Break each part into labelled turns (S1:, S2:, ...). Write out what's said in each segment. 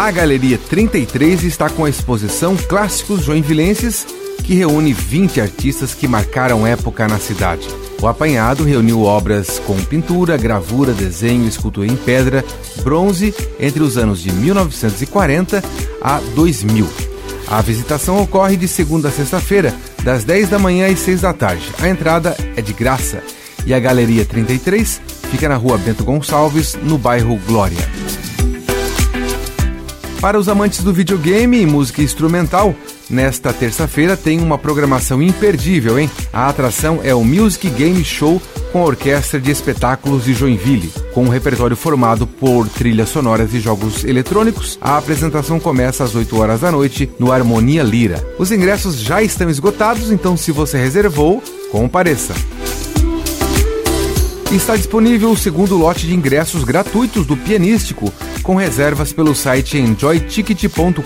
S1: A Galeria 33 está com a exposição Clássicos Joinvilenses, que reúne 20 artistas que marcaram época na cidade. O apanhado reuniu obras com pintura, gravura, desenho, escultura em pedra, bronze entre os anos de 1940 a 2000. A visitação ocorre de segunda a sexta-feira, das 10 da manhã às 6 da tarde. A entrada é de graça e a Galeria 33 fica na rua Bento Gonçalves, no bairro Glória. Para os amantes do videogame e música instrumental, nesta terça-feira tem uma programação imperdível, hein? A atração é o Music Game Show com a Orquestra de Espetáculos de Joinville. Com um repertório formado por trilhas sonoras e jogos eletrônicos, a apresentação começa às 8 horas da noite no Harmonia Lira. Os ingressos já estão esgotados, então se você reservou, compareça. Está disponível o segundo lote de ingressos gratuitos do Pianístico, com reservas pelo site enjoyticket.com.br.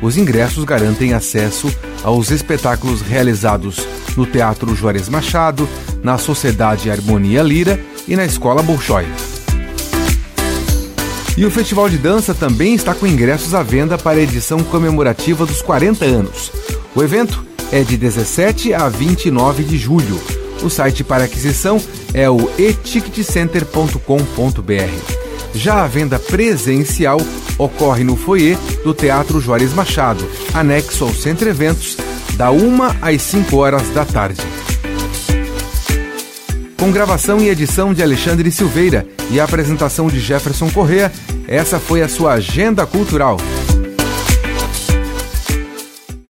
S1: Os ingressos garantem acesso aos espetáculos realizados no Teatro Juarez Machado, na Sociedade Harmonia Lira e na Escola Bolshoi. E o Festival de Dança também está com ingressos à venda para a edição comemorativa dos 40 anos. O evento é de 17 a 29 de julho. O site para aquisição é o eticketcenter.com.br. Já a venda presencial ocorre no foyer do Teatro Juarez Machado, anexo ao Centro Eventos, da 1 às 5 horas da tarde. Com gravação e edição de Alexandre Silveira e apresentação de Jefferson Correa, essa foi a sua agenda cultural.